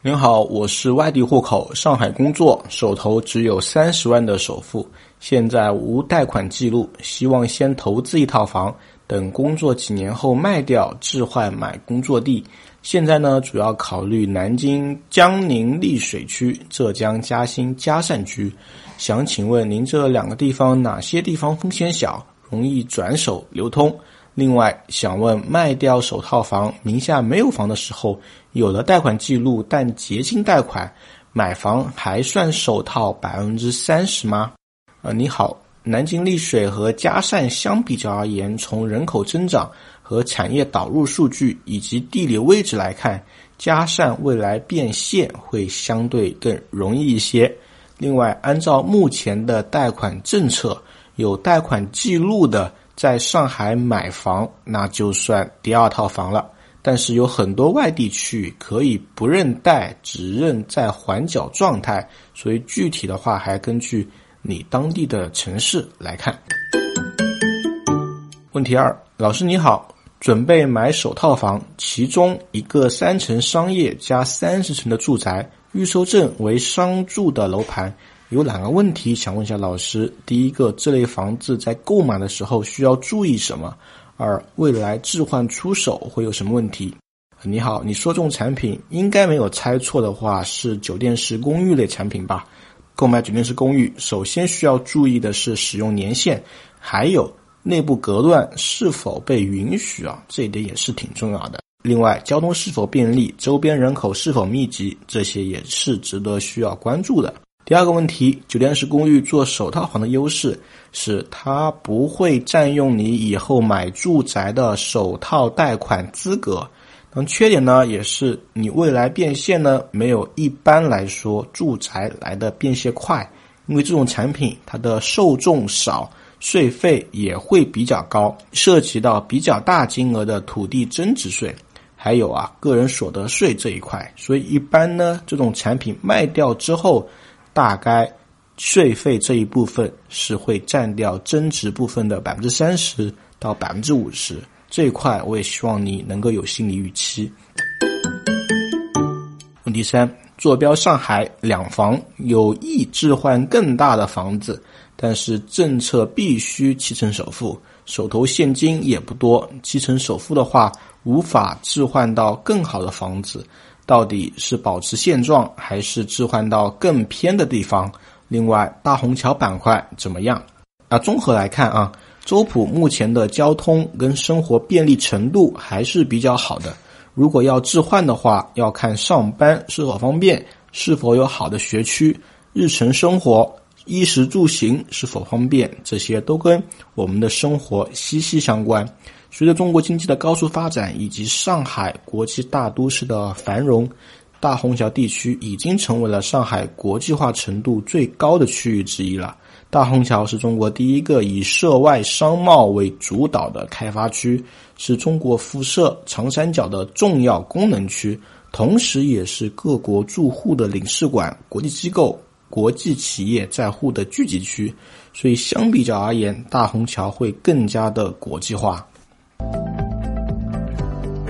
您好，我是外地户口，上海工作，手头只有三十万的首付，现在无贷款记录，希望先投资一套房，等工作几年后卖掉置换买工作地。现在呢，主要考虑南京江宁溧水区、浙江嘉兴嘉善区。想请问您这两个地方哪些地方风险小，容易转手流通？另外，想问卖掉首套房，名下没有房的时候，有了贷款记录，但结清贷款，买房还算首套百分之三十吗？呃，你好，南京丽水和嘉善相比较而言，从人口增长和产业导入数据以及地理位置来看，嘉善未来变现会相对更容易一些。另外，按照目前的贷款政策，有贷款记录的。在上海买房，那就算第二套房了。但是有很多外地区可以不认贷，只认在还缴状态，所以具体的话还根据你当地的城市来看。问题二，老师你好，准备买首套房，其中一个三层商业加三十层的住宅，预售证为商住的楼盘。有两个问题想问一下老师：第一个，这类房子在购买的时候需要注意什么？二，未来置换出手会有什么问题？你好，你说这种产品应该没有猜错的话，是酒店式公寓类产品吧？购买酒店式公寓，首先需要注意的是使用年限，还有内部隔断是否被允许啊，这一点也是挺重要的。另外，交通是否便利，周边人口是否密集，这些也是值得需要关注的。第二个问题，酒店式公寓做首套房的优势是它不会占用你以后买住宅的首套贷款资格。那缺点呢，也是你未来变现呢没有一般来说住宅来的变现快，因为这种产品它的受众少，税费也会比较高，涉及到比较大金额的土地增值税，还有啊个人所得税这一块。所以一般呢，这种产品卖掉之后。大概税费这一部分是会占掉增值部分的百分之三十到百分之五十，这一块我也希望你能够有心理预期。问题三：坐标上海两房，有意置换更大的房子，但是政策必须七成首付，手头现金也不多，七成首付的话无法置换到更好的房子。到底是保持现状，还是置换到更偏的地方？另外，大虹桥板块怎么样？啊，综合来看啊，周浦目前的交通跟生活便利程度还是比较好的。如果要置换的话，要看上班是否方便，是否有好的学区，日程生活、衣食住行是否方便，这些都跟我们的生活息息相关。随着中国经济的高速发展以及上海国际大都市的繁荣，大虹桥地区已经成为了上海国际化程度最高的区域之一了。大虹桥是中国第一个以涉外商贸为主导的开发区，是中国辐射长三角的重要功能区，同时也是各国驻沪的领事馆、国际机构、国际企业在沪的聚集区。所以，相比较而言，大虹桥会更加的国际化。